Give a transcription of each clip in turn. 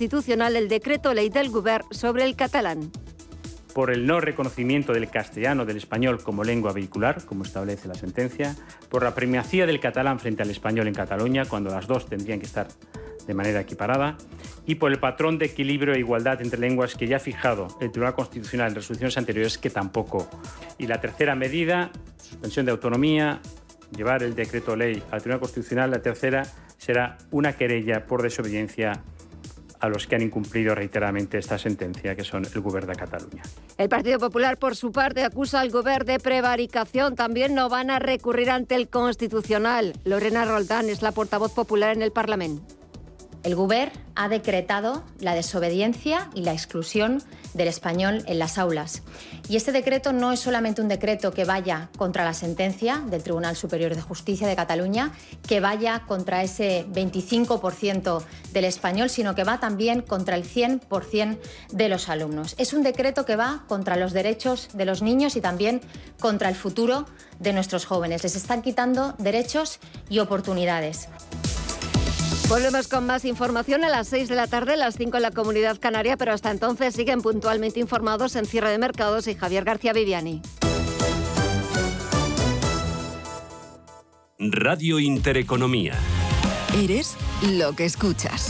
constitucional el decreto ley del Govern sobre el catalán por el no reconocimiento del castellano del español como lengua vehicular, como establece la sentencia, por la primacía del catalán frente al español en Cataluña, cuando las dos tendrían que estar de manera equiparada, y por el patrón de equilibrio e igualdad entre lenguas que ya ha fijado el Tribunal Constitucional en resoluciones anteriores, que tampoco. Y la tercera medida, suspensión de autonomía, llevar el decreto ley al Tribunal Constitucional. La tercera será una querella por desobediencia a los que han incumplido reiteradamente esta sentencia, que son el Gobierno de Cataluña. El Partido Popular, por su parte, acusa al Gobierno de prevaricación. También no van a recurrir ante el Constitucional. Lorena Roldán es la portavoz popular en el Parlamento. El Gobierno ha decretado la desobediencia y la exclusión del español en las aulas. Y este decreto no es solamente un decreto que vaya contra la sentencia del Tribunal Superior de Justicia de Cataluña, que vaya contra ese 25% del español, sino que va también contra el 100% de los alumnos. Es un decreto que va contra los derechos de los niños y también contra el futuro de nuestros jóvenes. Les están quitando derechos y oportunidades. Volvemos con más información a las 6 de la tarde, a las 5 en la Comunidad Canaria, pero hasta entonces siguen puntualmente informados en Cierre de Mercados y Javier García Viviani. Radio Intereconomía. Eres lo que escuchas.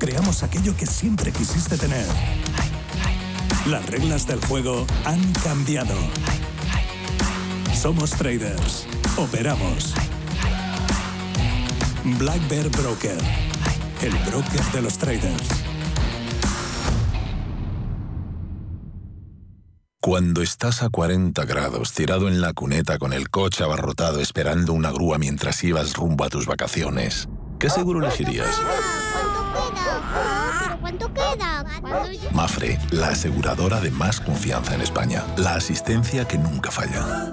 creamos aquello que siempre quisiste tener. Las reglas del juego han cambiado. Somos traders. Operamos. Black Bear Broker. El broker de los traders. Cuando estás a 40 grados tirado en la cuneta con el coche abarrotado esperando una grúa mientras ibas rumbo a tus vacaciones, ¿qué seguro elegirías? Mafre, la aseguradora de más confianza en España. La asistencia que nunca falla.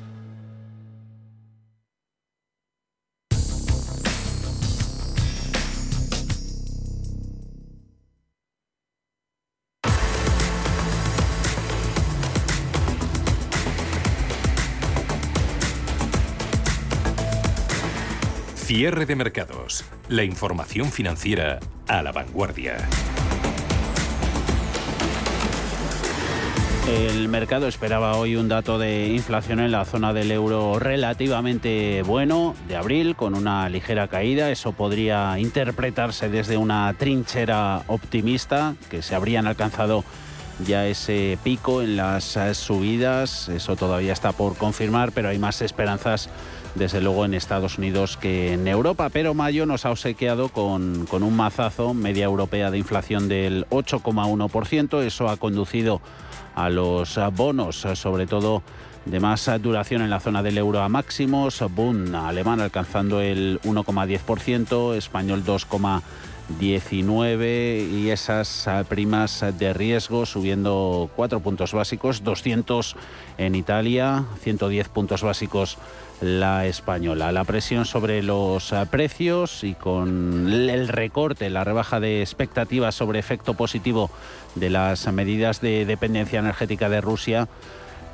Cierre de mercados. La información financiera a la vanguardia. El mercado esperaba hoy un dato de inflación en la zona del euro relativamente bueno de abril, con una ligera caída. Eso podría interpretarse desde una trinchera optimista, que se habrían alcanzado ya ese pico en las subidas. Eso todavía está por confirmar, pero hay más esperanzas desde luego en Estados Unidos que en Europa, pero mayo nos ha obsequiado con, un mazazo, media europea de inflación del 8,1%, eso ha conducido a los bonos, sobre todo de más duración en la zona del euro a máximos, Bund alemán alcanzando el 1,10%, español 2,10%, 19 y esas primas de riesgo subiendo 4 puntos básicos, 200 en Italia, 110 puntos básicos la española. La presión sobre los ah, precios y con el recorte, la rebaja de expectativas sobre efecto positivo de las medidas de dependencia energética de Rusia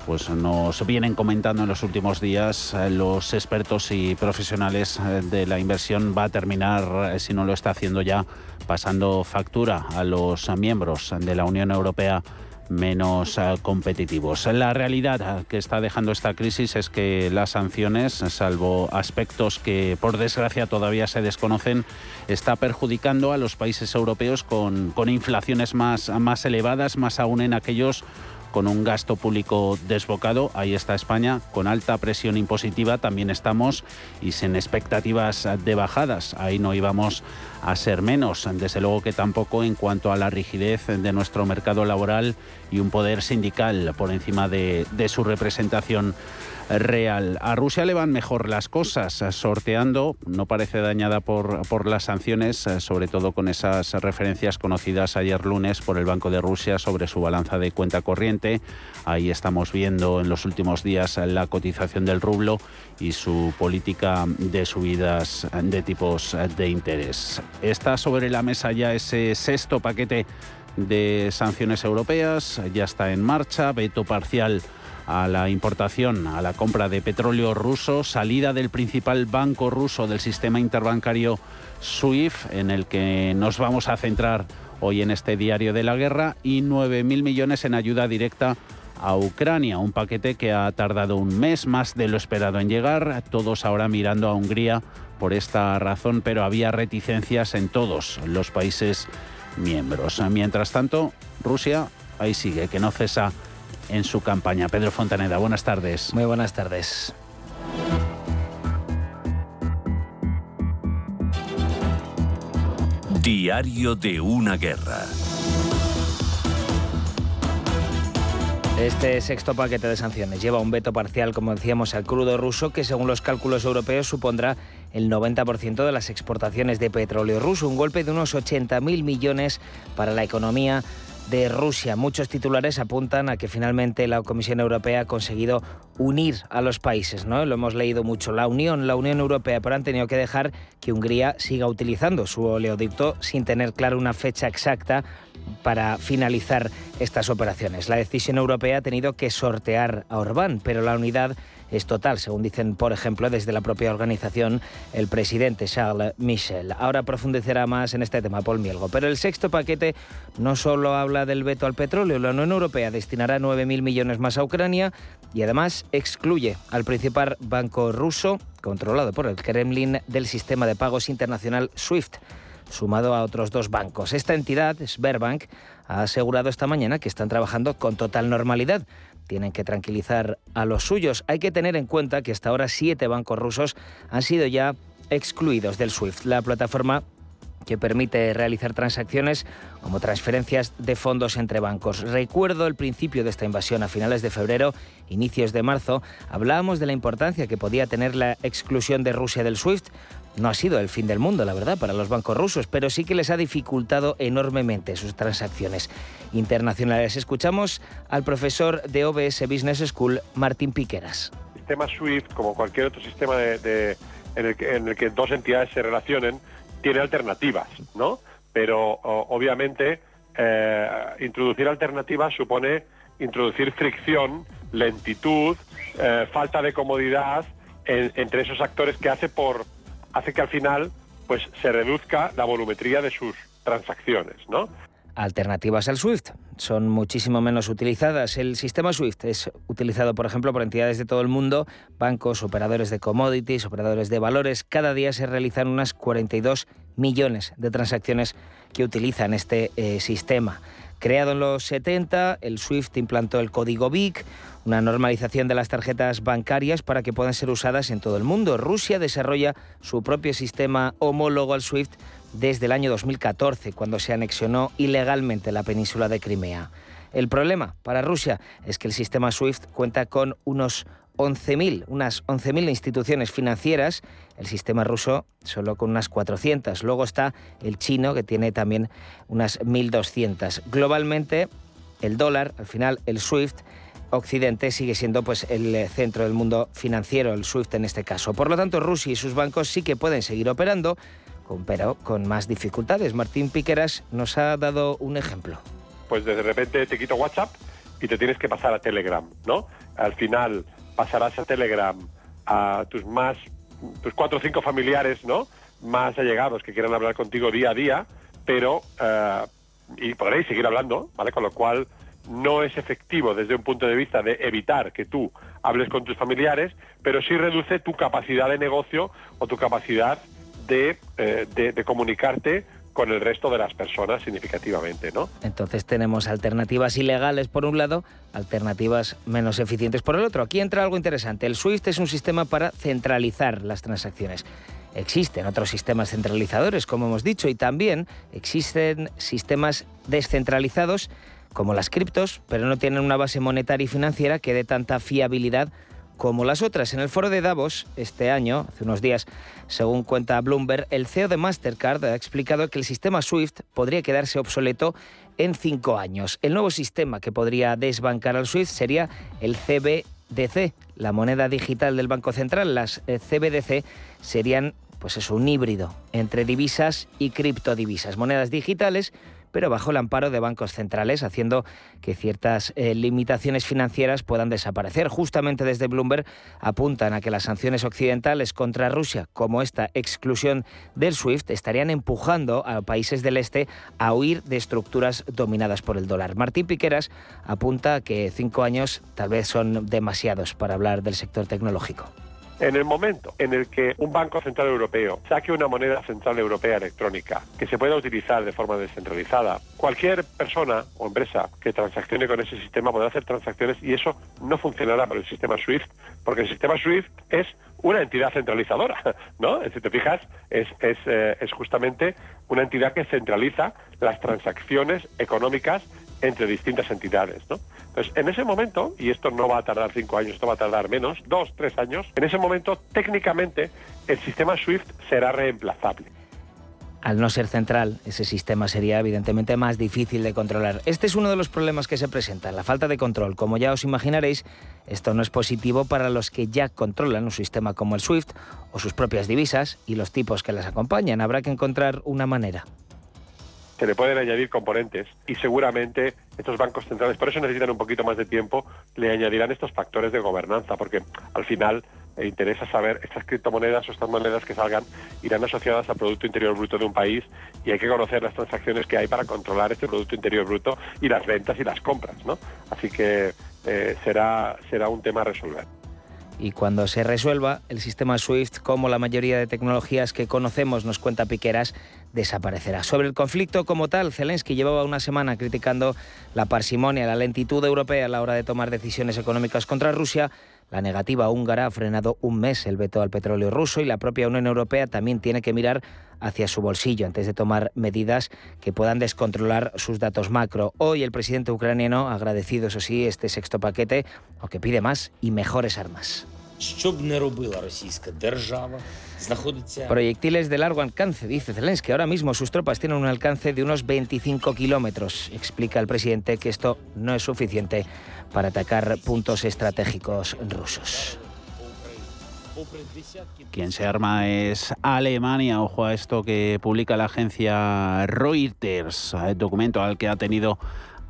pues nos vienen comentando en los últimos días eh, los expertos y profesionales eh, de la inversión va a terminar, eh, si no lo está haciendo ya, pasando factura a los miembros de la Unión Europea menos competitivos. La realidad que está dejando esta crisis es que las sanciones, salvo aspectos que por desgracia todavía se desconocen, está perjudicando a los países europeos con, con inflaciones más, más elevadas, más aún en aquellos con un gasto público desbocado. Ahí está España, con alta presión impositiva también estamos y sin expectativas de bajadas. Ahí no íbamos a ser menos. Desde luego que tampoco en cuanto a la rigidez de nuestro mercado laboral y un poder sindical por encima de, de su representación real. A Rusia le van mejor las cosas, sorteando, no parece dañada por, por las sanciones, sobre todo con esas referencias conocidas ayer lunes por el Banco de Rusia sobre su balanza de cuenta corriente. Ahí estamos viendo en los últimos días la cotización del rublo y su política de subidas de tipos de interés. Está sobre la mesa ya ese sexto paquete de sanciones europeas, ya está en marcha, veto parcial a la importación, a la compra de petróleo ruso, salida del principal banco ruso del sistema interbancario SWIFT, en el que nos vamos a centrar hoy en este diario de la guerra, y 9.000 millones en ayuda directa a Ucrania, un paquete que ha tardado un mes más de lo esperado en llegar, todos ahora mirando a Hungría por esta razón, pero había reticencias en todos los países miembros. Mientras tanto, Rusia ahí sigue, que no cesa en su campaña. Pedro Fontaneda, buenas tardes. Muy buenas tardes. Diario de una guerra. Este sexto paquete de sanciones lleva un veto parcial, como decíamos, al crudo ruso, que según los cálculos europeos supondrá el 90% de las exportaciones de petróleo ruso, un golpe de unos 80.000 millones para la economía de Rusia. Muchos titulares apuntan a que finalmente la Comisión Europea ha conseguido unir a los países, ¿no? Lo hemos leído mucho. La Unión, la Unión Europea, pero han tenido que dejar que Hungría siga utilizando su oleoducto sin tener clara una fecha exacta para finalizar estas operaciones. La decisión europea ha tenido que sortear a Orbán, pero la unidad es total, según dicen, por ejemplo, desde la propia organización el presidente Charles Michel. Ahora profundizará más en este tema Paul Mielgo. Pero el sexto paquete no solo habla del veto al petróleo, la Unión Europea destinará 9.000 millones más a Ucrania y además excluye al principal banco ruso, controlado por el Kremlin, del sistema de pagos internacional SWIFT sumado a otros dos bancos. Esta entidad, Sberbank, ha asegurado esta mañana que están trabajando con total normalidad tienen que tranquilizar a los suyos. Hay que tener en cuenta que hasta ahora siete bancos rusos han sido ya excluidos del SWIFT, la plataforma que permite realizar transacciones como transferencias de fondos entre bancos. Recuerdo el principio de esta invasión a finales de febrero, inicios de marzo, hablábamos de la importancia que podía tener la exclusión de Rusia del SWIFT no ha sido el fin del mundo, la verdad, para los bancos rusos, pero sí que les ha dificultado enormemente sus transacciones internacionales. Escuchamos al profesor de OBS Business School, Martín Piqueras. El sistema SWIFT, como cualquier otro sistema de, en, el que, dos entidades se relacionen, tiene alternativas, ¿no? Pero obviamente eh, introducir alternativas supone introducir fricción, lentitud, eh, falta de comodidad entre esos actores que hace por hace que al final pues se reduzca la volumetría de sus transacciones, ¿no? Alternativas al SWIFT son muchísimo menos utilizadas. El sistema SWIFT es utilizado, por ejemplo, por entidades de todo el mundo, bancos, operadores de commodities, operadores de valores. Cada día se realizan unas 42 millones de transacciones que utilizan este eh, sistema. Creado en los 70, el SWIFT implantó el código BIC, una normalización de las tarjetas bancarias para que puedan ser usadas en todo el mundo. Rusia desarrolla su propio sistema homólogo al SWIFT desde el año 2014, cuando se anexionó ilegalmente la península de Crimea. El problema para Rusia es que el sistema SWIFT cuenta con unos 11.000, unas 11.000 instituciones financieras, el sistema ruso solo con unas 400. Luego está el chino, que tiene también unas 1.200. Globalmente, el dólar, al final el SWIFT, Occidente sigue siendo pues el centro del mundo financiero, el SWIFT en este caso. Por lo tanto, Rusia y sus bancos sí que pueden seguir operando, pero con más dificultades. Martín Piqueras nos ha dado un ejemplo. Pues de repente te quito WhatsApp y te tienes que pasar a Telegram, ¿no? Al final pasarás a Telegram a tus más, tus cuatro o cinco familiares, ¿no? Más allegados que quieran hablar contigo día a día, pero eh, y podréis seguir hablando, ¿vale? Con lo cual no es efectivo desde un punto de vista de evitar que tú hables con tus familiares, pero sí reduce tu capacidad de negocio o tu capacidad de, eh, de, comunicarte con el resto de las personas significativamente, ¿no? Entonces tenemos alternativas ilegales por un lado, alternativas menos eficientes por el otro. Aquí entra algo interesante. El SWIFT es un sistema para centralizar las transacciones. Existen otros sistemas centralizadores, como hemos dicho, y también existen sistemas descentralizados como las criptos, pero no tienen una base monetaria y financiera que dé tanta fiabilidad como las otras. En el foro de Davos este año, hace unos días, según cuenta Bloomberg, el CEO de Mastercard ha explicado que el sistema SWIFT podría quedarse obsoleto en cinco años. El nuevo sistema que podría desbancar al SWIFT sería el CBDC, la moneda digital del Banco Central. Las eh, CBDC serían pues es un híbrido entre divisas y criptodivisas, monedas digitales pero bajo el amparo de bancos centrales, haciendo que ciertas eh, limitaciones financieras puedan desaparecer. Justamente desde Bloomberg apuntan a que las sanciones occidentales contra Rusia, como esta exclusión del SWIFT, estarían empujando a países del este a huir de estructuras dominadas por el dólar. Martín Piqueras apunta que cinco años tal vez son demasiados para hablar del sector tecnológico. En el momento en el que un Banco Central Europeo saque una moneda central europea electrónica que se pueda utilizar de forma descentralizada, cualquier persona o empresa que transaccione con ese sistema podrá hacer transacciones y eso no funcionará para el sistema SWIFT, porque el sistema SWIFT es una entidad centralizadora, ¿no? Si te fijas, es, es, eh, es justamente una entidad que centraliza las transacciones económicas entre distintas entidades. ¿no? Entonces, en ese momento, y esto no va a tardar cinco años, esto va a tardar menos, dos, tres años, en ese momento, técnicamente, el sistema SWIFT será reemplazable. Al no ser central, ese sistema sería evidentemente más difícil de controlar. Este es uno de los problemas que se presentan, la falta de control. Como ya os imaginaréis, esto no es positivo para los que ya controlan un sistema como el SWIFT o sus propias divisas y los tipos que las acompañan. Habrá que encontrar una manera se le pueden añadir componentes y seguramente estos bancos centrales, por eso necesitan un poquito más de tiempo, le añadirán estos factores de gobernanza, porque al final le interesa saber estas criptomonedas o estas monedas que salgan irán asociadas al Producto Interior Bruto de un país y hay que conocer las transacciones que hay para controlar este Producto Interior Bruto y las ventas y las compras, ¿no? Así que eh, será, será un tema a resolver y cuando se resuelva, el sistema SWIFT, como la mayoría de tecnologías que conocemos, nos cuenta Piqueras, desaparecerá. Sobre el conflicto como tal, Zelensky llevaba una semana criticando la parsimonia, la lentitud europea a la hora de tomar decisiones económicas contra Rusia. La negativa húngara ha frenado un mes el veto al petróleo ruso y la propia Unión Europea también tiene que mirar hacia su bolsillo antes de tomar medidas que puedan descontrolar sus datos macro. Hoy el presidente ucraniano ha agradecido, eso sí, este sexto paquete, aunque pide más y mejores armas. Proyectiles de largo alcance, dice Zelensky. Ahora mismo sus tropas tienen un alcance de unos 25 kilómetros. Explica el presidente que esto no es suficiente para atacar puntos estratégicos rusos. Quien se arma es Alemania. Ojo a esto que publica la agencia Reuters, el documento al que ha tenido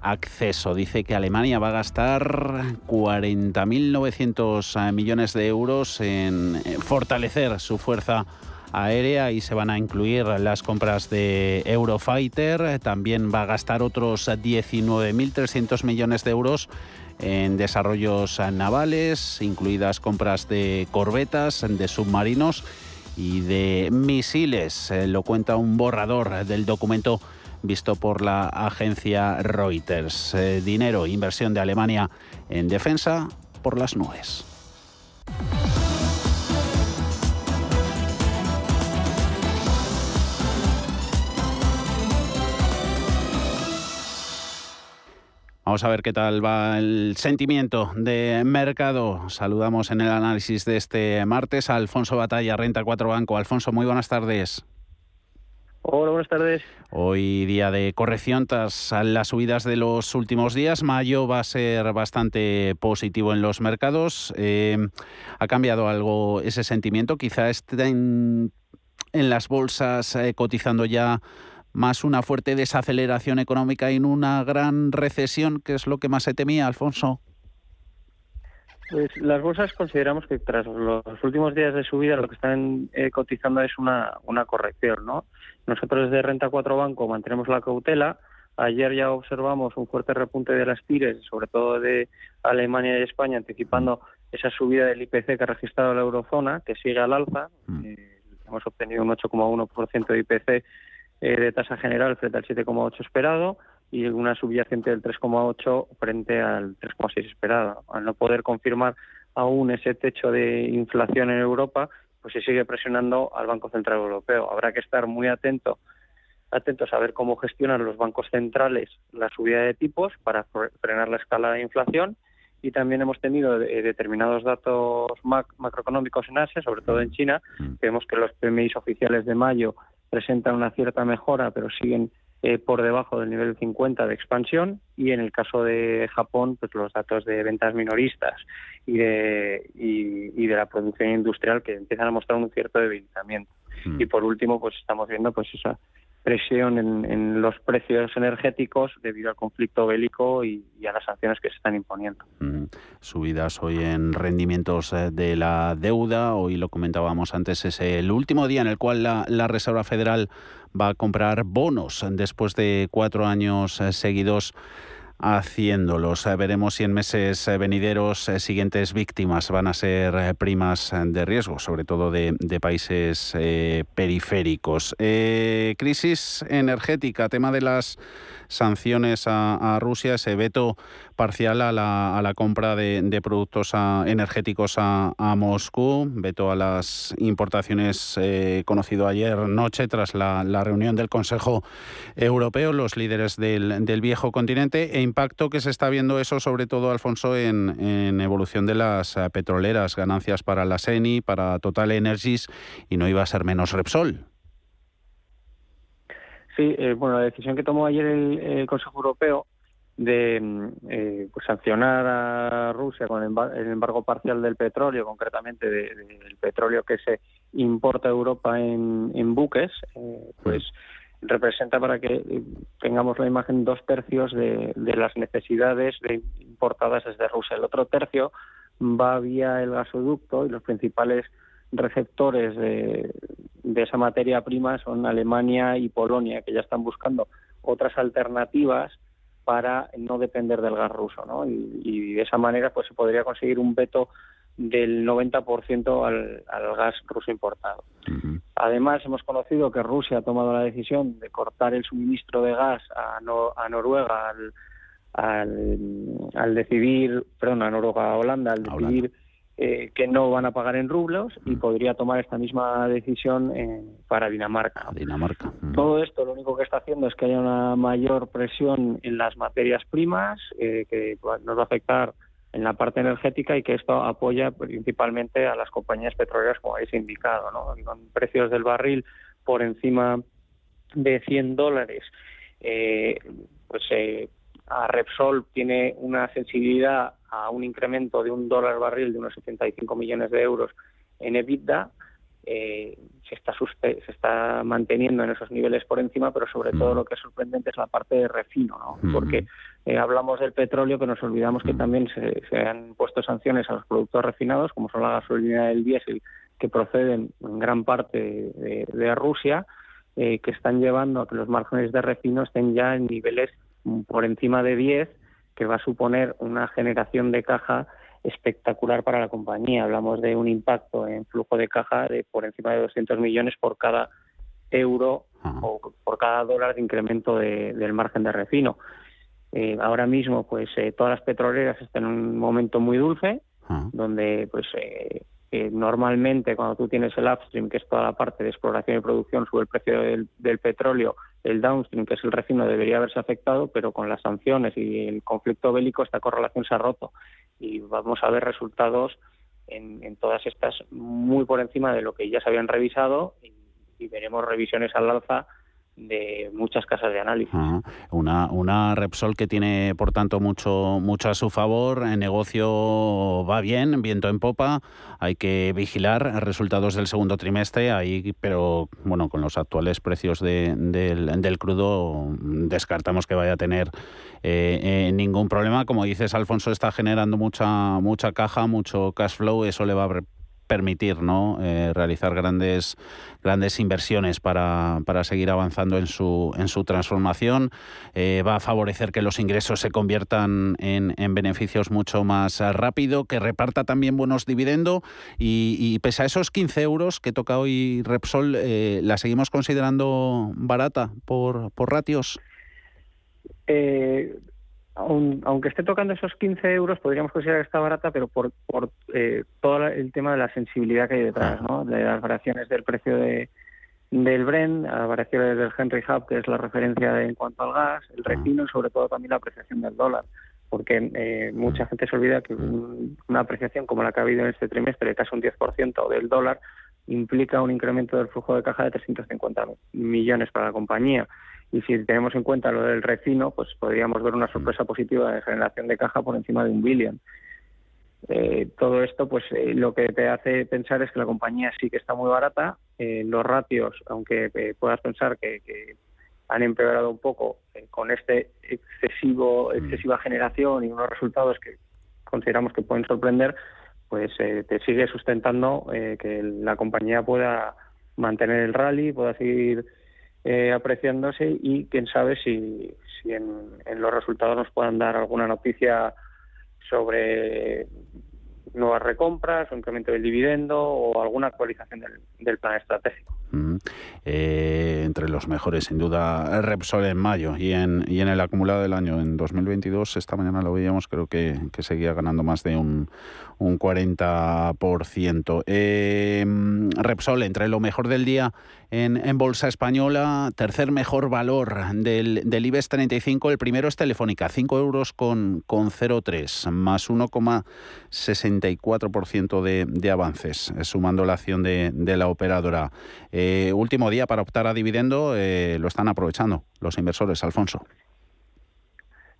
acceso. Dice que Alemania va a gastar 40.900 millones de euros en fortalecer su fuerza aérea y se van a incluir las compras de Eurofighter. También va a gastar otros 19.300 millones de euros en desarrollos navales, incluidas compras de corbetas, de submarinos y de misiles. Eh, lo cuenta un borrador del documento visto por la agencia Reuters. Eh, dinero, inversión de Alemania en defensa por las nubes. Vamos a ver qué tal va el sentimiento de mercado. Saludamos en el análisis de este martes a Alfonso Batalla, Renta 4 Banco. Alfonso, muy buenas tardes. Hola, buenas tardes. Hoy día de corrección tras las subidas de los últimos días. Mayo va a ser bastante positivo en los mercados. Eh, ¿Ha cambiado algo ese sentimiento? Quizá estén en las bolsas eh, cotizando ya más una fuerte desaceleración económica y una gran recesión, que es lo que más se temía, Alfonso. Pues las bolsas consideramos que tras los últimos días de subida lo que están eh, cotizando es una, una corrección, ¿no? Nosotros desde Renta 4 Banco mantenemos la cautela. Ayer ya observamos un fuerte repunte de las tires, sobre todo de Alemania y España, anticipando esa subida del IPC que ha registrado la eurozona, que sigue al alza. Mm. Eh, hemos obtenido un 8,1% de IPC eh, de tasa general frente al 7,8 esperado y una subyacente del 3,8 frente al 3,6 esperado. Al no poder confirmar aún ese techo de inflación en Europa, pues se sigue presionando al Banco Central Europeo. Habrá que estar muy atento, atentos a ver cómo gestionan los bancos centrales la subida de tipos para frenar la escala de inflación y también hemos tenido eh, determinados datos macroeconómicos en Asia, sobre todo en China. Vemos que los PMI oficiales de mayo presentan una cierta mejora, pero siguen eh, por debajo del nivel 50 de expansión y en el caso de Japón, pues los datos de ventas minoristas y de, y, de la producción industrial que empiezan a mostrar un cierto debilitamiento. Y por último, pues estamos viendo pues esa presión en, los precios energéticos debido al conflicto bélico y, a las sanciones que se están imponiendo. Subidas hoy en rendimientos eh, de la deuda, hoy lo comentábamos antes, es el último día en el cual la, la Reserva Federal va a comprar bonos después de cuatro años eh, seguidos haciéndolos. Eh, veremos si en meses eh, venideros eh, siguientes víctimas van a ser primas de riesgo, sobre todo de, países periféricos. crisis energética, tema de las sanciones a, Rusia, ese veto parcial a la, a la compra de, productos energéticos a, Moscú, veto a las importaciones conocido ayer noche tras la, reunión del Consejo Europeo, los líderes del, del viejo continente e impacto que se está viendo eso sobre todo, Alfonso, en, en evolución de las petroleras, ganancias para la SENI, para Total Energies y no iba a ser menos Repsol. Sí, eh, bueno, la decisión que tomó ayer el, Consejo Europeo de mm, eh, pues, sancionar a Rusia con el embargo parcial del petróleo, concretamente del petróleo que se importa a Europa en, buques, eh, pues representa para que tengamos la imagen dos tercios de, las necesidades de importadas desde Rusia. El otro tercio va vía el gasoducto y los principales receptores de, esa materia prima son Alemania y Polonia, que ya están buscando otras alternativas para no depender del gas ruso, ¿no? Y, y de esa manera pues se podría conseguir un veto del 90% al, al gas ruso importado. Además, hemos conocido que Rusia ha tomado la decisión de cortar el suministro de gas a, a Noruega al, al, decidir, perdón, a Noruega, a Holanda, al decidir eh, que no van a pagar en rublos y podría tomar esta misma decisión para Dinamarca. Dinamarca. Todo esto lo único que está haciendo es que haya una mayor presión en las materias primas, eh, que nos va a afectar en la parte energética y que esto apoya principalmente a las compañías petroleras, como habéis indicado, ¿no? con precios del barril por encima de 100 dólares. Eh, pues eh, a Repsol tiene una sensibilidad a un incremento de un dólar barril de unos 75 millones de euros en EBITDA. Eh, se, está se está manteniendo en esos niveles por encima, pero sobre todo lo que es sorprendente es la parte de refino, ¿no? porque eh, hablamos del petróleo, pero nos olvidamos que también se, han puesto sanciones a los productos refinados, como son la gasolina y el diésel, que proceden en gran parte de, Rusia, eh, que están llevando a que los márgenes de refino estén ya en niveles por encima de 10, que va a suponer una generación de caja espectacular para la compañía. Hablamos de un impacto en flujo de caja de por encima de 200 millones por cada euro o por cada dólar de incremento del margen de refino. Eh, ahora mismo, pues eh, todas las petroleras están en un momento muy dulce, donde pues eh, normalmente cuando tú tienes el upstream, que es toda la parte de exploración y producción, sube el precio del, petróleo, el downstream, que es el refino, debería haberse afectado, pero con las sanciones y el conflicto bélico esta correlación se ha roto. Y vamos a ver resultados en, todas estas muy por encima de lo que ya se habían revisado y veremos revisiones al alza de muchas casas de análisis. una, una Repsol que tiene, por tanto, mucho, mucho a su favor. El negocio va bien, viento en popa. Hay que vigilar resultados del segundo trimestre, ahí, pero bueno, con los actuales precios de, del, crudo, descartamos que vaya a tener eh, eh, ningún problema. Como dices, Alfonso está generando mucha, mucha caja, mucho cash flow. Eso le va a permitir ¿no? Eh, realizar grandes, grandes inversiones para, para, seguir avanzando en su, en su transformación. Eh, va a favorecer que los ingresos se conviertan en, en, beneficios mucho más rápido, que reparta también buenos dividendos y, pese a esos 15 euros que toca hoy Repsol, eh, ¿la seguimos considerando barata por, por ratios? Aunque esté tocando esos 15 euros, podríamos considerar que está barata, pero por, por eh, todo el tema de la sensibilidad que hay detrás, ¿no? de las variaciones del precio de, del Brent, las variaciones del Henry Hub, que es la referencia en cuanto al gas, el refino y sobre todo también la apreciación del dólar. Porque eh, mucha gente se olvida que una apreciación como la que ha habido en este trimestre, de casi un 10% del dólar, implica un incremento del flujo de caja de 350 millones para la compañía y si tenemos en cuenta lo del refino, pues podríamos ver una sorpresa positiva de generación de caja por encima de un billón. Eh, todo esto, pues eh, lo que te hace pensar es que la compañía sí que está muy barata. Eh, los ratios, aunque puedas pensar que, han empeorado un poco con este excesivo excesiva generación y unos resultados que consideramos que pueden sorprender, pues te sigue sustentando que la compañía pueda mantener el rally, pueda seguir eh, apreciándose y quién sabe si, si en, los resultados nos puedan dar alguna noticia sobre nuevas recompras o incremento del dividendo o alguna actualización del plan estratégico. Eh, entre los mejores, sin duda, Repsol en mayo y en, y en el acumulado del año en 2022, esta mañana lo veíamos, creo que, seguía ganando más de un, un 40%. Eh, Repsol, entre lo mejor del día en, en, Bolsa Española, tercer mejor valor del, del IBEX 35, el primero es Telefónica, 5 euros con, con 0,3, más 1,64% de, de avances, sumando la acción de, de la operadora. Eh, último día para optar a dividendo, eh, lo están aprovechando los inversores, Alfonso.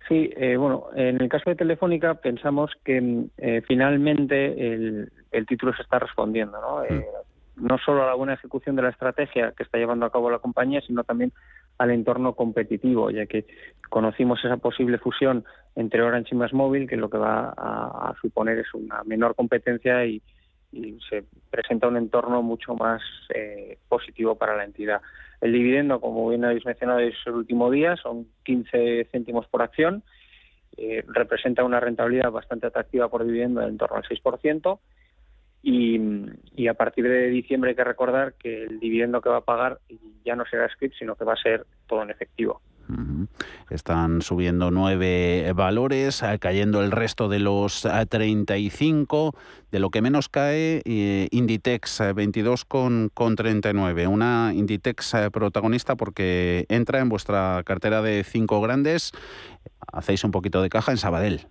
Sí, eh, bueno, en el caso de Telefónica pensamos que finalmente el, título se está respondiendo, ¿no? Mm. no solo a la buena ejecución de la estrategia que está llevando a cabo la compañía, sino también al entorno competitivo, ya que conocimos esa posible fusión entre Orange y Más Móvil, que lo que va a suponer es una menor competencia y, y se presenta un entorno mucho más eh, positivo para la entidad. El dividendo, como bien habéis mencionado, es el último día, son 15 céntimos por acción, eh, representa una rentabilidad bastante atractiva por dividendo en torno al 6%. Y, y, a partir de diciembre hay que recordar que el dividendo que va a pagar ya no será script, sino que va a ser todo en efectivo. Están subiendo nueve valores, eh, cayendo el resto de los 35. Eh, de lo que menos cae, eh, Inditex 22 con, con 39. Una Inditex protagonista porque entra en vuestra cartera de cinco grandes. Hacéis un poquito de caja en Sabadell.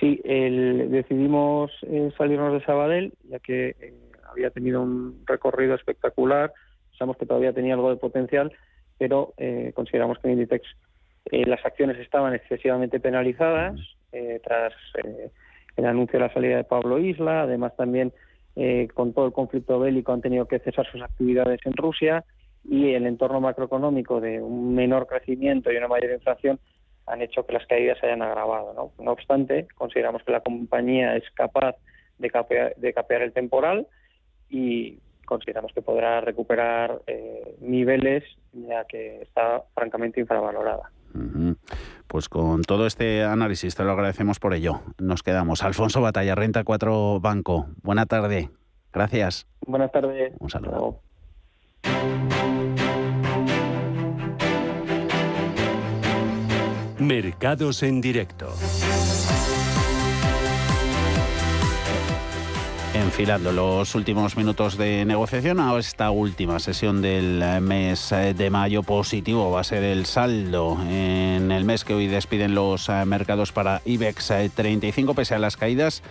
Sí, decidimos salirnos de Sabadell, ya que había tenido un recorrido espectacular. Pensamos que todavía tenía algo de potencial pero eh, consideramos que en Inditex eh, las acciones estaban excesivamente penalizadas eh, tras el anuncio de la salida de Pablo Isla, además también con todo el conflicto bélico han tenido que cesar sus actividades en Rusia y el entorno macroeconómico de un menor crecimiento y una mayor inflación han hecho que las caídas se hayan agravado. No, no obstante, consideramos que la compañía es capaz de capear, de capear el temporal y consideramos que podrá recuperar eh, niveles ya que está francamente infravalorada. Pues con todo este análisis te lo agradecemos por ello. Nos quedamos. Alfonso Batalla, Renta 4 Banco. Buena tarde. Gracias. Buenas tardes. Un saludo. Mercados en directo. Enfilando los últimos minutos de negociación a esta última sesión del mes de mayo. Positivo va a ser el saldo en el mes que hoy despiden los mercados para IBEX 35, pese a las caídas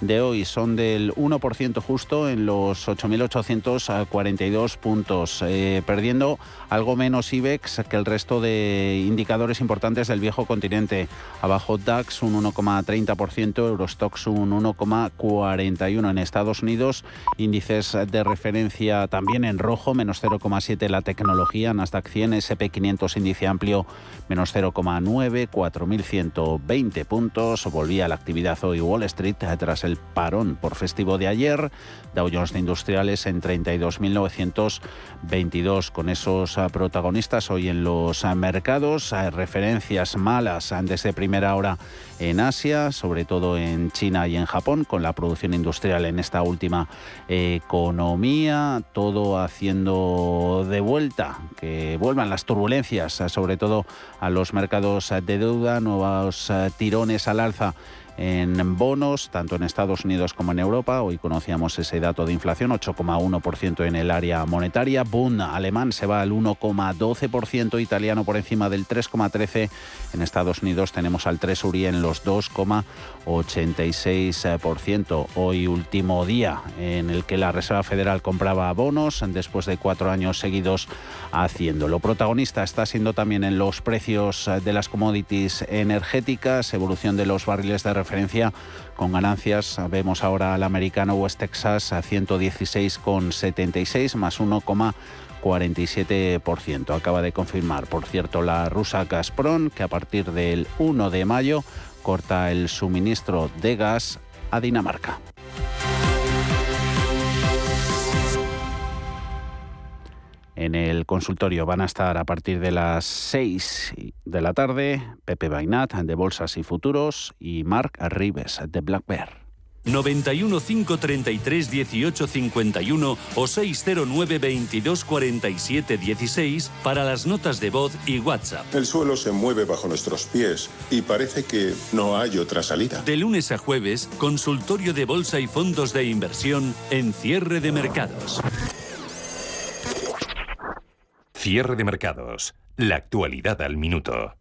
de hoy son del 1% justo en los 8.842 puntos, eh, perdiendo algo menos IBEX que el resto de indicadores importantes del viejo continente. Abajo DAX un 1,30%, Eurostox un 1,41%. En Estados Unidos índices de referencia también en rojo, menos 0,7 la tecnología, Nasdaq 100, SP500 índice amplio menos 0,9, 4.120 puntos. Volvía la actividad hoy Wall Street tras el parón por festivo de ayer. Dow Jones de Industriales en 32.922 con esos ah, protagonistas hoy en los ah, mercados. Referencias malas desde primera hora en Asia, sobre todo en China y en Japón, con la producción industrial en esta última economía, todo haciendo de vuelta, que vuelvan las turbulencias, sobre todo a los mercados de deuda, nuevos tirones al alza en bonos, tanto en Estados Unidos como en Europa. Hoy conocíamos ese dato de inflación, 8,1% en el área monetaria. Bund alemán se va al 1,12%, italiano por encima del 3,13%. En Estados Unidos tenemos al 3 URI en los 2,86%. Hoy último día en el que la Reserva Federal compraba bonos después de cuatro años seguidos haciéndolo. Protagonista está siendo también en los precios de las commodities energéticas, evolución de los barriles de referencia con ganancias. Vemos ahora al americano West Texas a 116,76 más 1,47%. Acaba de confirmar, por cierto, la rusa Gazprom que a partir del 1 de mayo corta el suministro de gas a Dinamarca. En el consultorio van a estar a partir de las 6 de la tarde Pepe Bainat de Bolsas y Futuros y Marc Arribes de Black Bear. 91 533 18 51 o 609 22 47 16 para las notas de voz y WhatsApp. El suelo se mueve bajo nuestros pies y parece que no hay otra salida. De lunes a jueves, consultorio de bolsa y fondos de inversión en cierre de mercados. Cierre de mercados. La actualidad al minuto.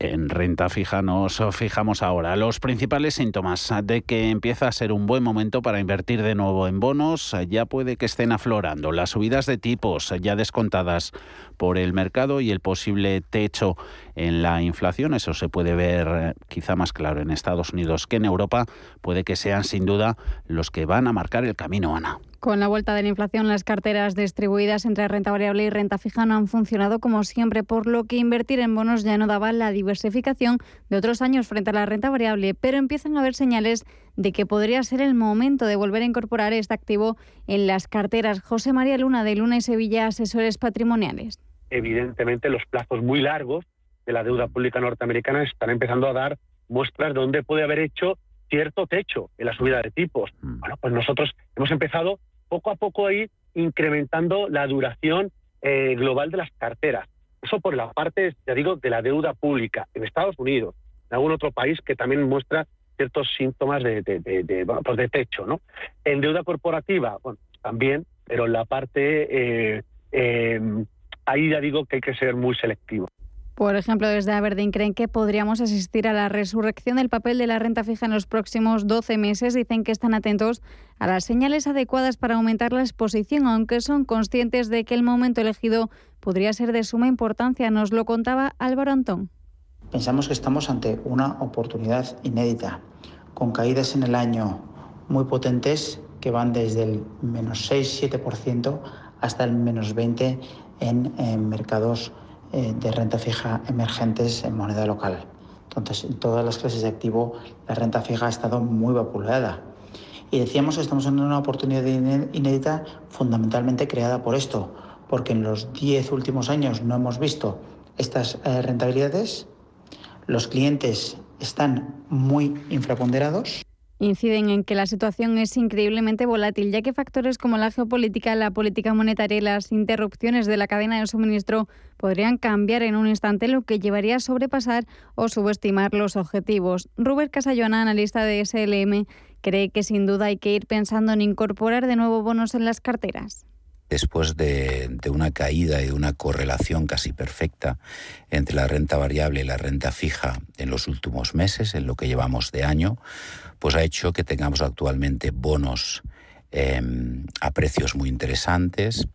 En renta fija nos fijamos ahora los principales síntomas de que empieza a ser un buen momento para invertir de nuevo en bonos. Ya puede que estén aflorando las subidas de tipos ya descontadas por el mercado y el posible techo en la inflación. Eso se puede ver eh, quizá más claro en Estados Unidos que en Europa. Puede que sean sin duda los que van a marcar el camino, Ana. Con la vuelta de la inflación, las carteras distribuidas entre renta variable y renta fija no han funcionado como siempre, por lo que invertir en bonos ya no daba la diversificación de otros años frente a la renta variable, pero empiezan a haber señales de que podría ser el momento de volver a incorporar este activo en las carteras. José María Luna de Luna y Sevilla, asesores patrimoniales. Evidentemente, los plazos muy largos de la deuda pública norteamericana están empezando a dar muestras de dónde puede haber hecho cierto techo en la subida de tipos. Mm. Bueno, pues nosotros hemos empezado poco a poco ir incrementando la duración eh, global de las carteras. Eso por la parte, ya digo, de la deuda pública en Estados Unidos, en algún otro país que también muestra ciertos síntomas de, de, pues techo, ¿no? En deuda corporativa, bueno, también, pero en la parte, eh, eh, ahí ya digo que hay que ser muy selectivo. Por ejemplo, desde Aberdeen creen que podríamos asistir a la resurrección del papel de la renta fija en los próximos 12 meses. Dicen que están atentos a las señales adecuadas para aumentar la exposición, aunque son conscientes de que el momento elegido podría ser de suma importancia. Nos lo contaba Álvaro Antón. Pensamos que estamos ante una oportunidad inédita, con caídas en el año muy potentes que van desde el menos 6-7% hasta el menos 20% en, en mercados eh, de renta fija emergentes en moneda local. Entonces, en todas las clases de activo, la renta fija ha estado muy vapuleada. Y decíamos que estamos en una oportunidad inédita fundamentalmente creada por esto, porque en los 10 últimos años no hemos visto estas eh, rentabilidades, los clientes están muy infraponderados inciden en que la situación es increíblemente volátil, ya que factores como la geopolítica, la política monetaria y las interrupciones de la cadena de suministro podrían cambiar en un instante, lo que llevaría a sobrepasar o subestimar los objetivos. Robert Casallona, analista de SLM, cree que sin duda hay que ir pensando en incorporar de nuevo bonos en las carteras después de, una caída y de una correlación casi perfecta entre la renta variable y la renta fija en los últimos meses, en lo que llevamos de año, pues ha hecho que tengamos actualmente bonos em, a precios muy interesantes,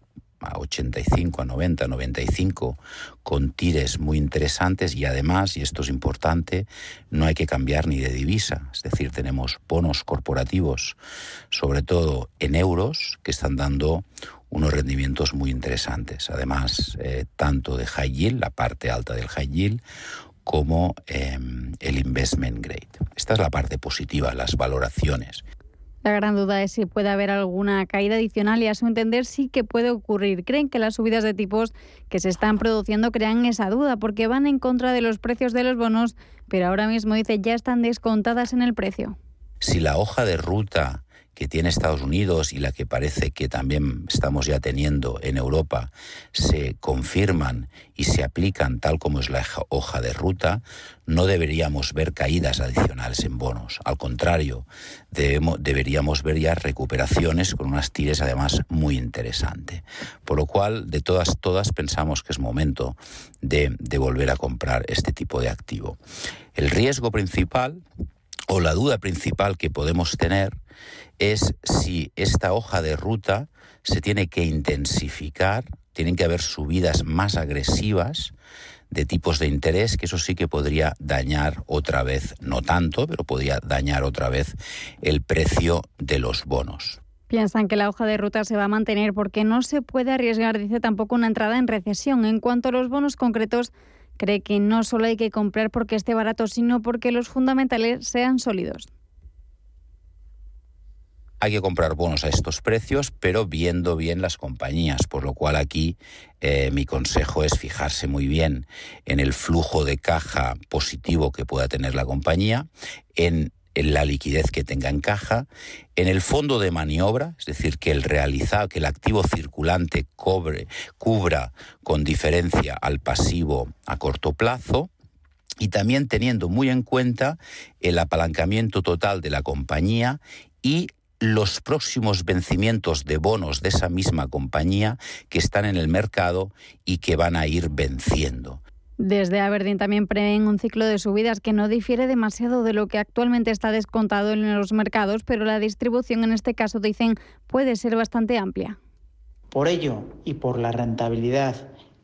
a 85, a 90, 95, con tires muy interesantes y además, y esto es importante, no hay que cambiar ni de divisa. Es decir, tenemos bonos corporativos, sobre todo en euros, que están dando unos rendimientos muy interesantes. Además, eh, tanto de high yield, la parte alta del high yield, como em, el investment grade. Esta es la parte positiva, las valoraciones. La gran duda es si puede haber alguna caída adicional y a su entender sí que puede ocurrir. Creen que las subidas de tipos que se están produciendo crean esa duda porque van en contra de los precios de los bonos, pero ahora mismo dice ya están descontadas en el precio. Si la hoja de ruta que tiene Estados Unidos y la que parece que también estamos ya teniendo en Europa se confirman y se aplican tal como es la hoja de ruta, no deberíamos ver caídas adicionales en bonos. Al contrario, deberíamos ver ya recuperaciones con unas tires además muy interesantes. Por lo cual, de todas, todas pensamos que es momento de, de volver a comprar este tipo de activo. El riesgo principal o la duda principal que podemos tener es si esta hoja de ruta se tiene que intensificar, tienen que haber subidas más agresivas de tipos de interés, que eso sí que podría dañar otra vez, no tanto, pero podría dañar otra vez el precio de los bonos. Piensan que la hoja de ruta se va a mantener porque no se puede arriesgar, dice tampoco, una entrada en recesión. En cuanto a los bonos concretos, cree que no solo hay que comprar porque esté barato, sino porque los fundamentales sean sólidos hay que comprar bonos a estos precios, pero viendo bien las compañías, por lo cual aquí eh, mi consejo es fijarse muy bien en el flujo de caja positivo que pueda tener la compañía, en, la liquidez que tenga en caja, en el fondo de maniobra, es decir, que el realizado, que el activo circulante cobre, cubra con diferencia al pasivo a corto plazo, y también teniendo muy en cuenta el apalancamiento total de la compañía y los próximos vencimientos de bonos de esa misma compañía que están en el mercado y que van a ir venciendo. Desde Aberdeen también prevén un ciclo de subidas que no difiere demasiado de lo que actualmente está descontado en los mercados, pero la distribución en este caso, dicen, puede ser bastante amplia. Por ello y por la rentabilidad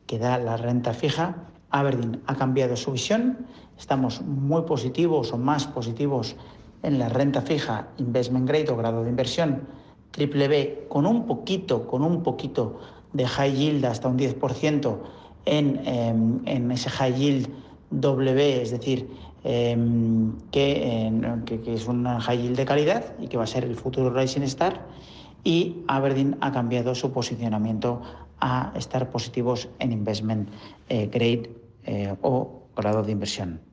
que da la renta fija, Aberdeen ha cambiado su visión. Estamos muy positivos o más positivos en la renta fija investment grade o grado de inversión triple B con un poquito, con un poquito de high yield hasta un 10% en, em, en ese high yield W, es decir, em, que, que, es una high yield de calidad y que va a ser el futuro Rising Star. Y Aberdeen ha cambiado su posicionamiento a estar positivos en investment eh, grade eh, o grado de inversión.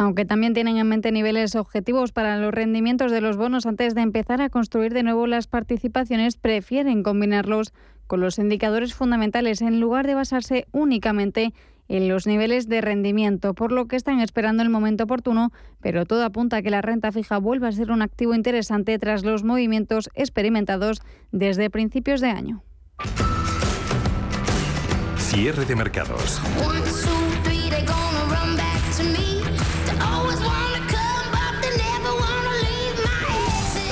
Aunque también tienen en mente niveles objetivos para los rendimientos de los bonos antes de empezar a construir de nuevo las participaciones, prefieren combinarlos con los indicadores fundamentales en lugar de basarse únicamente en los niveles de rendimiento, por lo que están esperando el momento oportuno, pero todo apunta a que la renta fija vuelva a ser un activo interesante tras los movimientos experimentados desde principios de año. Cierre de mercados.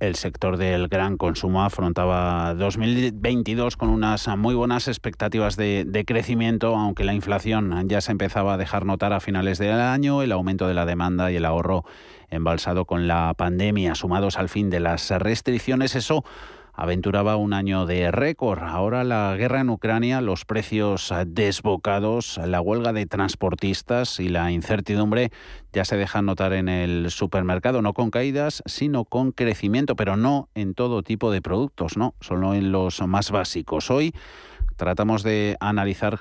El sector del gran consumo afrontaba 2022 con unas muy buenas expectativas de, crecimiento, aunque la inflación ya se empezaba a dejar notar a finales del año, el aumento de la demanda y el ahorro embalsado con la pandemia, sumados al fin de las restricciones, eso aventuraba un año de récord. Ahora la guerra en Ucrania, los precios desbocados, la huelga de transportistas y la incertidumbre ya se dejan notar en el supermercado, no con caídas, sino con crecimiento, pero no en todo tipo de productos, no, solo en los más básicos. Hoy tratamos de analizar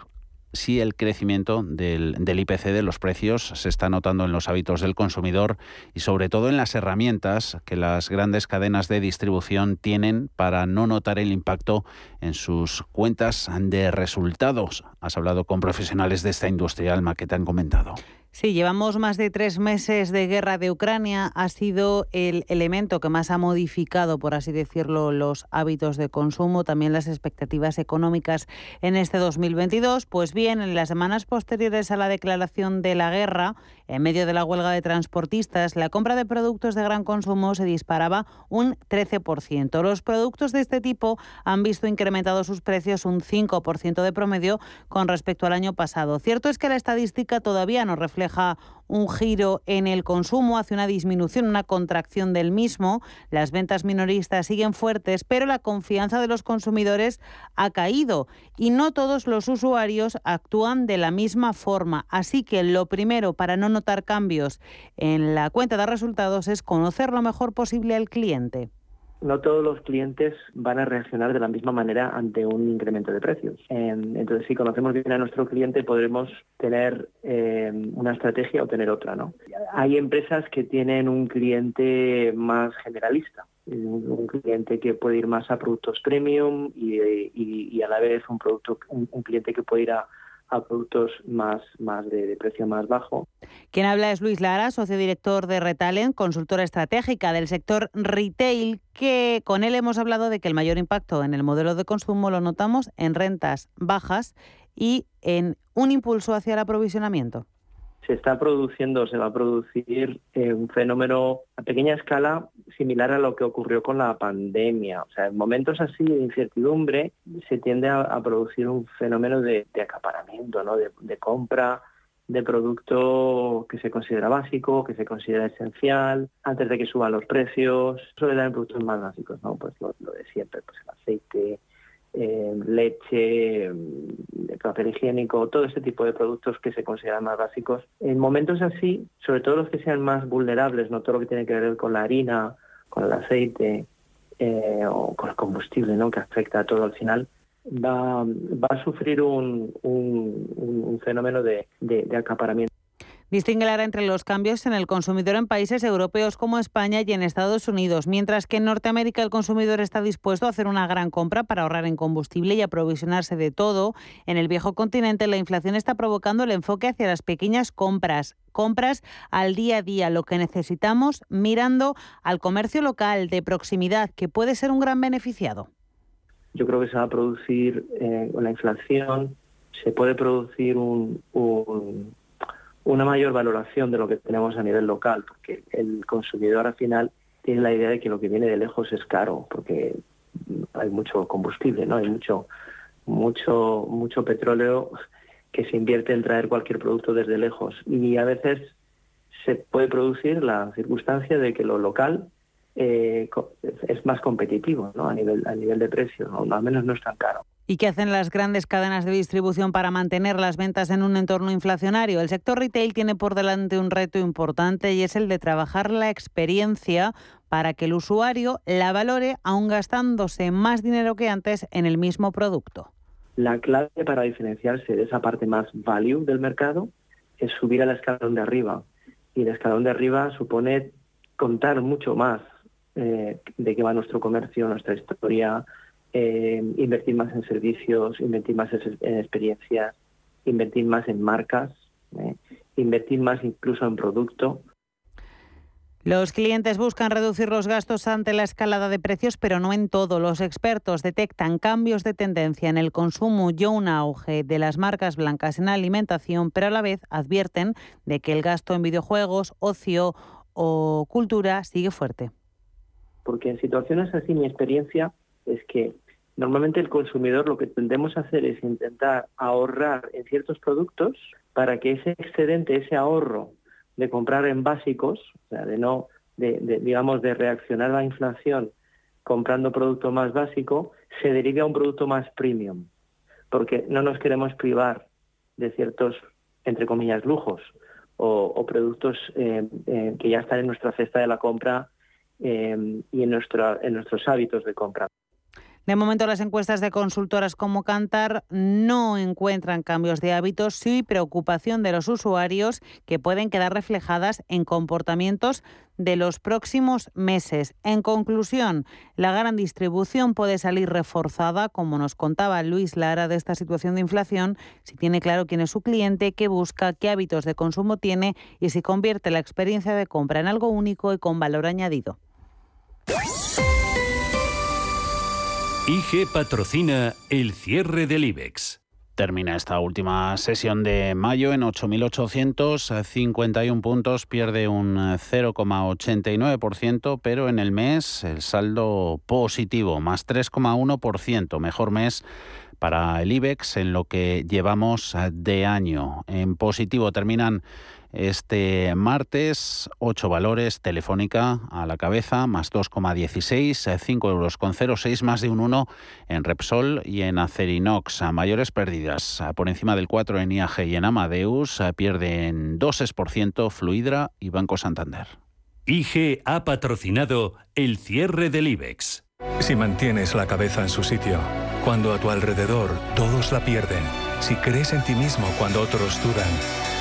si el crecimiento del, IPC de los precios se está notando en los hábitos del consumidor y sobre todo en las herramientas que las grandes cadenas de distribución tienen para no notar el impacto en sus cuentas de resultados. Has hablado con profesionales de esta industria, Alma, que te han comentado. Sí, llevamos más de tres meses de guerra de Ucrania. Ha sido el elemento que más ha modificado, por así decirlo, los hábitos de consumo, también las expectativas económicas en este 2022. Pues bien, en las semanas posteriores a la declaración de la guerra, en medio de la huelga de transportistas, la compra de productos de gran consumo se disparaba un 13%. Los productos de este tipo han visto incrementados sus precios un 5% de promedio con respecto al año pasado. Cierto es que la estadística todavía no refleja refleja un giro en el consumo, hace una disminución, una contracción del mismo. Las ventas minoristas siguen fuertes, pero la confianza de los consumidores ha caído y no todos los usuarios actúan de la misma forma. Así que lo primero para no notar cambios en la cuenta de resultados es conocer lo mejor posible al cliente no todos los clientes van a reaccionar de la misma manera ante un incremento de precios. Entonces, si conocemos bien a nuestro cliente, podremos tener eh, una estrategia o tener otra. ¿no? Hay empresas que tienen un cliente más generalista, un cliente que puede ir más a productos premium y, a la vez un producto un cliente que puede ir a a productos más, más de, precio más bajo. Quien habla es Luis Lara, socio director de Retalent, consultora estratégica del sector retail, que con él hemos hablado de que el mayor impacto en el modelo de consumo lo notamos en rentas bajas y en un impulso hacia el aprovisionamiento se está produciendo, se va a producir eh, un fenómeno a pequeña escala similar a lo que ocurrió con la pandemia. O sea, en momentos así de incertidumbre se tiende a, producir un fenómeno de, acaparamiento, ¿no? de, compra de producto que se considera básico, que se considera esencial, antes de que suban los precios, sobre dar productos más básicos, ¿no? Pues lo, lo de siempre, pues el aceite, eh, leche, mm, papel higiénico, todo ese tipo de productos que se consideran más básicos. En momentos así, sobre todo los que sean más vulnerables, no todo lo que tiene que ver con la harina, con el aceite eh, o con el combustible, ¿no? que afecta a todo al final, va, va a sufrir un, un, fenómeno de acaparamiento. Distingue Lara entre los cambios en el consumidor en países europeos como España y en Estados Unidos, mientras que en Norteamérica el consumidor está dispuesto a hacer una gran compra para ahorrar en combustible y aprovisionarse de todo. En el viejo continente la inflación está provocando el enfoque hacia las pequeñas compras, compras al día a día, lo que necesitamos mirando al comercio local de proximidad, que puede ser un gran beneficiado. Yo creo que se va a producir eh, con la inflación, se puede producir un una mayor valoración de lo que tenemos a nivel local, porque el consumidor al final tiene la idea de que lo que viene de lejos es caro, porque hay mucho combustible, ¿no? Hay mucho, mucho, mucho petróleo que se invierte en traer cualquier producto desde lejos. Y a veces se puede producir la circunstancia de que lo local eh, es más competitivo ¿no? a, nivel, a nivel de precio, ¿no? al menos no es tan caro. ¿Y qué hacen las grandes cadenas de distribución para mantener las ventas en un entorno inflacionario? El sector retail tiene por delante un reto importante y es el de trabajar la experiencia para que el usuario la valore aún gastándose más dinero que antes en el mismo producto. La clave para diferenciarse de esa parte más value del mercado es subir al escalón de arriba. Y el escalón de arriba supone contar mucho más eh, de qué va nuestro comercio, nuestra historia, eh, invertir más en servicios, invertir más en experiencias, invertir más en marcas, eh, invertir más incluso en producto. Los clientes buscan reducir los gastos ante la escalada de precios, pero no en todo. Los expertos detectan cambios de tendencia en el consumo y un auge de las marcas blancas en alimentación, pero a la vez advierten de que el gasto en videojuegos, ocio o cultura sigue fuerte. Porque en situaciones así mi experiencia es que normalmente el consumidor lo que tendemos a hacer es intentar ahorrar en ciertos productos para que ese excedente, ese ahorro de comprar en básicos, o sea, de no, digamos, de reaccionar a la inflación comprando producto más básico se derive a un producto más premium, porque no nos queremos privar de ciertos, entre comillas, lujos o, productos eh, eh, que ya están en nuestra cesta de la compra eh, y en nuestros hábitos de compra. De momento, las encuestas de consultoras como Cantar no encuentran cambios de hábitos, sí preocupación de los usuarios que pueden quedar reflejadas en comportamientos de los próximos meses. En conclusión, la gran distribución puede salir reforzada, como nos contaba Luis Lara, de esta situación de inflación, si tiene claro quién es su cliente, qué busca, qué hábitos de consumo tiene y si convierte la experiencia de compra en algo único y con valor añadido. IG patrocina el cierre del IBEX. Termina esta última sesión de mayo en 8.851 puntos, pierde un 0,89%, pero en el mes el saldo positivo, más 3,1%, mejor mes para el IBEX en lo que llevamos de año. En positivo terminan este martes, 8 valores, Telefónica a la cabeza, más 2,16, 5 euros con 0,6, más de un 1 en Repsol y en Acerinox. A mayores pérdidas, por encima del 4 en IAG y en Amadeus, pierden 2% Fluidra y Banco Santander. IG ha patrocinado el cierre del IBEX. Si mantienes la cabeza en su sitio, cuando a tu alrededor todos la pierden, si crees en ti mismo cuando otros dudan,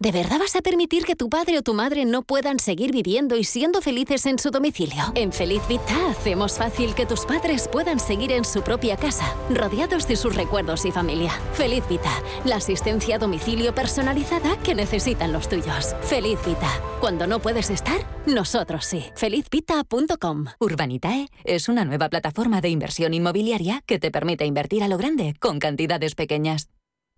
¿De verdad vas a permitir que tu padre o tu madre no puedan seguir viviendo y siendo felices en su domicilio? En Feliz Vita hacemos fácil que tus padres puedan seguir en su propia casa, rodeados de sus recuerdos y familia. Feliz Vita, la asistencia a domicilio personalizada que necesitan los tuyos. Feliz Vita, cuando no puedes estar, nosotros sí. Felizvita.com Urbanitae es una nueva plataforma de inversión inmobiliaria que te permite invertir a lo grande con cantidades pequeñas.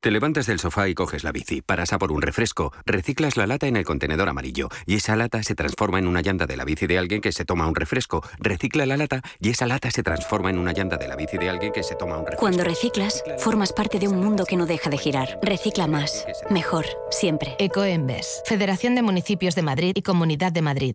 Te levantas del sofá y coges la bici, paras a por un refresco, reciclas la lata en el contenedor amarillo y esa lata se transforma en una llanta de la bici de alguien que se toma un refresco, recicla la lata y esa lata se transforma en una llanta de la bici de alguien que se toma un refresco. Cuando reciclas, formas parte de un mundo que no deja de girar. Recicla más, mejor, siempre. Ecoembes, Federación de Municipios de Madrid y Comunidad de Madrid.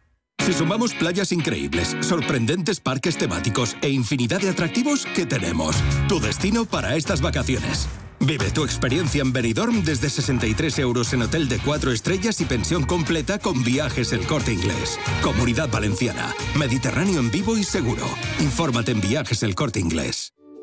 Si sumamos playas increíbles, sorprendentes parques temáticos e infinidad de atractivos, ¿qué tenemos? Tu destino para estas vacaciones. Vive tu experiencia en Benidorm desde 63 euros en hotel de 4 estrellas y pensión completa con viajes El Corte Inglés. Comunidad Valenciana. Mediterráneo en vivo y seguro. Infórmate en viajes El Corte Inglés.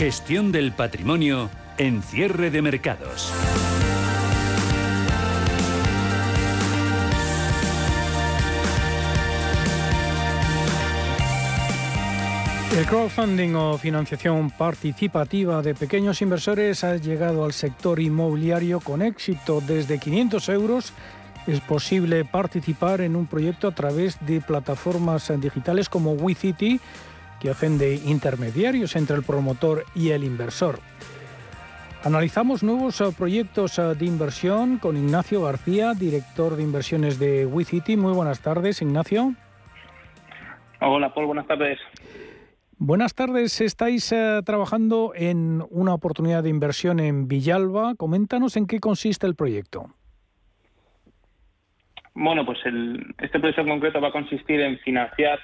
Gestión del patrimonio en cierre de mercados. El crowdfunding o financiación participativa de pequeños inversores ha llegado al sector inmobiliario con éxito. Desde 500 euros es posible participar en un proyecto a través de plataformas digitales como WeCity que hacen de intermediarios entre el promotor y el inversor. Analizamos nuevos eh, proyectos eh, de inversión con Ignacio García, director de inversiones de WeCity. Muy buenas tardes, Ignacio. Hola, Paul, buenas tardes. Buenas tardes, estáis eh, trabajando en una oportunidad de inversión en Villalba. Coméntanos en qué consiste el proyecto. Bueno, pues este proyecto en concreto va a consistir en financiar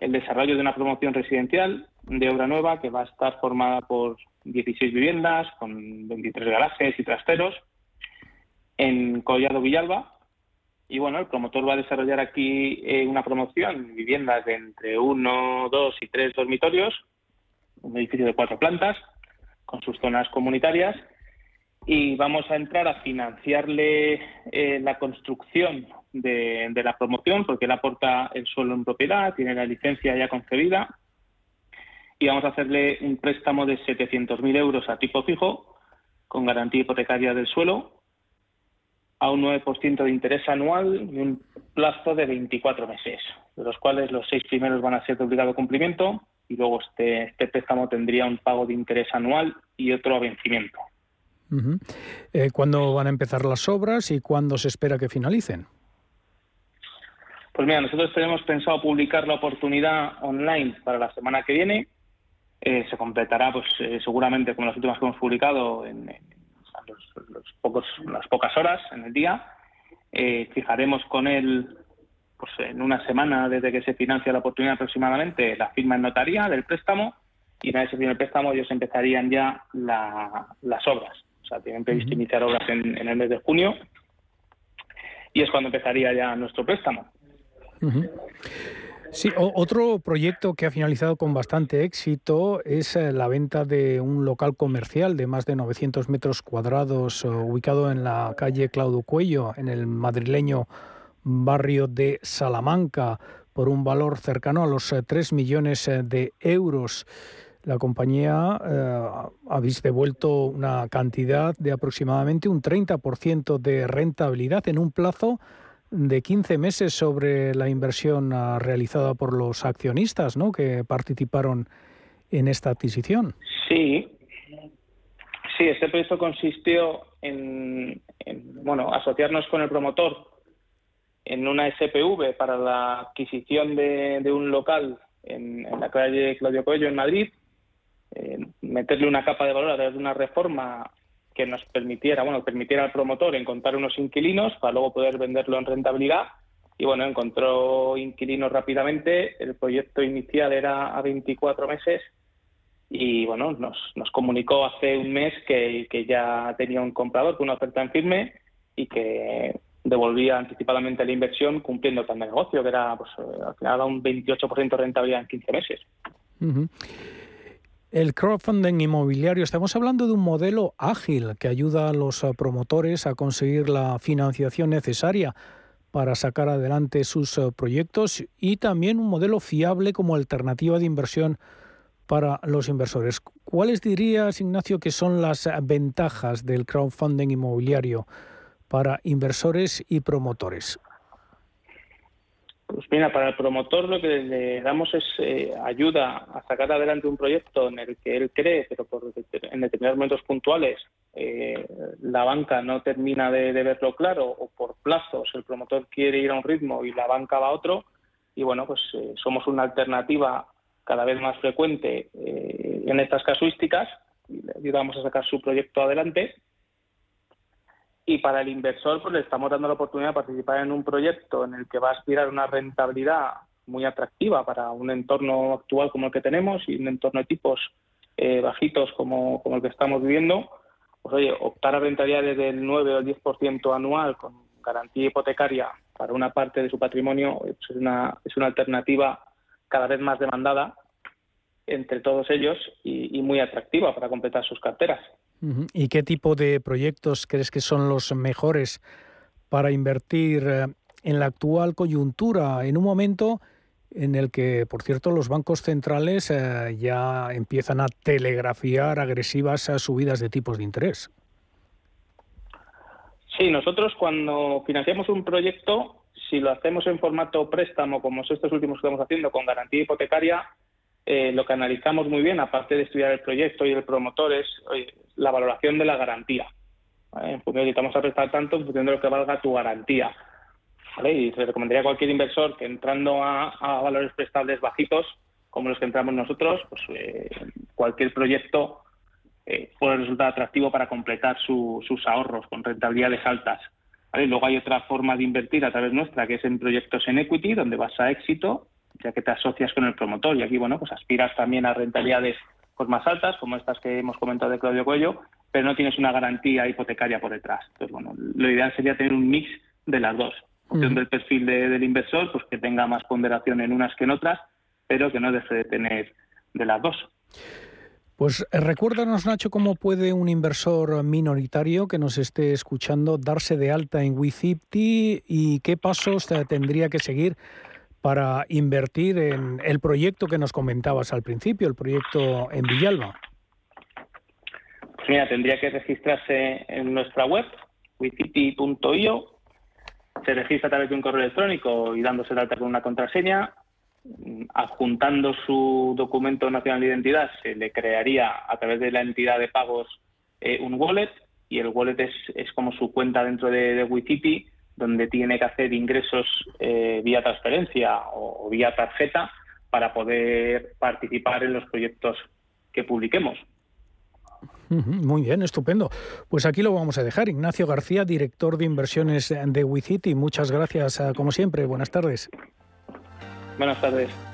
el desarrollo de una promoción residencial de obra nueva que va a estar formada por 16 viviendas con 23 garajes y trasteros en Collado Villalba. Y bueno, el promotor va a desarrollar aquí eh, una promoción, viviendas de entre uno, dos y tres dormitorios, un edificio de cuatro plantas, con sus zonas comunitarias. Y vamos a entrar a financiarle eh, la construcción de, la promoción, porque él aporta el suelo en propiedad, tiene la licencia ya concedida, y vamos a hacerle un préstamo de 700.000 euros a tipo fijo, con garantía hipotecaria del suelo, a un 9% de interés anual y un plazo de 24 meses, de los cuales los seis primeros van a ser de obligado cumplimiento y luego este, este préstamo tendría un pago de interés anual y otro a vencimiento. Eh, ¿Cuándo van a empezar las obras y cuándo se espera que finalicen? Pues mira, nosotros tenemos pensado publicar la oportunidad online para la semana que viene. Eh, se completará, pues eh, seguramente, como las últimas que hemos publicado, en, los, pocos, las pocas horas en el día. Eh, fijaremos con él, pues en una semana desde que se financia la oportunidad aproximadamente, la firma en notaría del préstamo y una vez se firme el préstamo ellos empezarían ya las obras. O sea, tienen previsto iniciar obras en, en el mes de junio y es cuando empezaría ya nuestro préstamo. Sí, otro proyecto que ha finalizado con bastante éxito es eh, la venta de un local comercial de más de 900 metros cuadrados eh, ubicado en la calle Claudio Cuello, en el madrileño barrio de Salamanca, por un valor cercano a los 3 eh, millones de euros. La compañía habéis devuelto una cantidad de aproximadamente un 30% de rentabilidad en un plazo de 15 meses sobre la inversión ah, realizada por los accionistas ¿no? que participaron en esta adquisición. Sí, sí, este proyecto consistió en, bueno, asociarnos con el promotor en una SPV para la adquisición de, un local en, la calle Claudio Coello en Madrid, eh, meterle una capa de valor a través de una reforma que nos permitiera, bueno, permitiera al promotor encontrar unos inquilinos para luego poder venderlo en rentabilidad. Y bueno, encontró inquilinos rápidamente. El proyecto inicial era a 24 meses y bueno, nos, nos comunicó hace un mes que, que ya tenía un comprador con una oferta en firme y que devolvía anticipadamente la inversión cumpliendo el plan de negocio, que era pues, al final un 28% de rentabilidad en 15 meses. El crowdfunding inmobiliario, estamos hablando de un modelo ágil que ayuda a los eh, promotores a conseguir la financiación necesaria para sacar adelante sus eh, proyectos y también un modelo fiable como alternativa de inversión para los inversores. ¿Cuáles dirías, Ignacio, que son las ventajas del crowdfunding inmobiliario para inversores y promotores? Pues mira, para el promotor lo que le damos es eh, ayuda a sacar adelante un proyecto en el que él cree, pero por, en determinados momentos puntuales eh, la banca no termina de, verlo claro o por plazos el promotor quiere ir a un ritmo y la banca va a otro. Y bueno, pues eh, somos una alternativa cada vez más frecuente en estas casuísticas y le ayudamos a sacar su proyecto adelante y para el inversor pues le estamos dando la oportunidad de participar en un proyecto en el que va a aspirar una rentabilidad muy atractiva para un entorno actual como el que tenemos y un entorno de tipos eh, bajitos como, como el que estamos viviendo, pues oye, optar a rentabilidades del 9 o el 10% anual con garantía hipotecaria para una parte de su patrimonio pues es, una, es una alternativa cada vez más demandada entre todos ellos y muy atractiva para completar sus carteras. ¿Y qué tipo de proyectos crees que son los mejores para invertir eh, en la actual coyuntura, en un momento en el que, por cierto, los bancos centrales eh, ya empiezan a telegrafiar agresivas eh, subidas de tipos de interés? Sí, nosotros cuando financiamos un proyecto, si lo hacemos en formato préstamo, como es estos últimos que estamos haciendo, con garantía hipotecaria, lo que analizamos muy bien, aparte de estudiar el proyecto y el promotor, es la valoración de la garantía. Estamos a prestar tanto en función de lo que valga tu garantía. Y se recomendaría a cualquier inversor que entrando a, valores prestables bajitos, como los que entramos nosotros, pues eh, cualquier proyecto eh, puede resultar atractivo para completar sus ahorros con rentabilidades altas. Luego hay otra forma de invertir a través nuestra, que es en proyectos en equity, donde vas a éxito, ya que te asocias con el promotor. Y aquí, bueno, pues aspiras también a rentabilidades pues más altas, como estas que hemos comentado de Claudio Cuello, pero no tienes una garantía hipotecaria por detrás. Entonces, bueno, lo ideal sería tener un mix de las dos. En función del perfil del inversor, pues que tenga más ponderación en unas que en otras, pero que no deje de tener de las dos. Pues eh, recuérdanos, Nacho, cómo puede un inversor minoritario que nos esté escuchando darse de alta en WeCipty y qué pasos tendría que seguir para invertir en el proyecto que nos comentabas al principio, el proyecto en Villalba? Pues mira, tendría que registrarse en nuestra web, wicity.io, se registra a través de un correo electrónico y dándose de alta con una contraseña, adjuntando su documento nacional de identidad, se le crearía a través de la entidad de pagos eh, un wallet y el wallet es, es como su cuenta dentro de, de Wicity donde tiene que hacer ingresos eh, vía transferencia o, vía tarjeta para poder participar en los proyectos que publiquemos. Muy bien, estupendo. Pues aquí lo vamos a dejar. Ignacio García, director de inversiones de WeCity. Muchas gracias, eh, como siempre. Buenas tardes. Buenas tardes.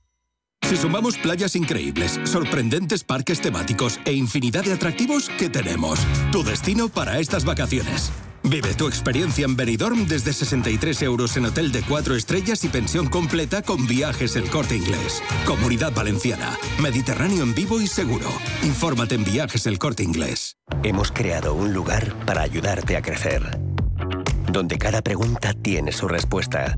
Si sumamos playas increíbles, sorprendentes parques temáticos e infinidad de atractivos, ¿qué tenemos? Tu destino para estas vacaciones. Vive tu experiencia en Benidorm desde 63 euros en hotel de 4 estrellas y pensión completa con viajes el corte inglés. Comunidad Valenciana. Mediterráneo en vivo y seguro. Infórmate en viajes el corte inglés. Hemos creado un lugar para ayudarte a crecer. Donde cada pregunta tiene su respuesta.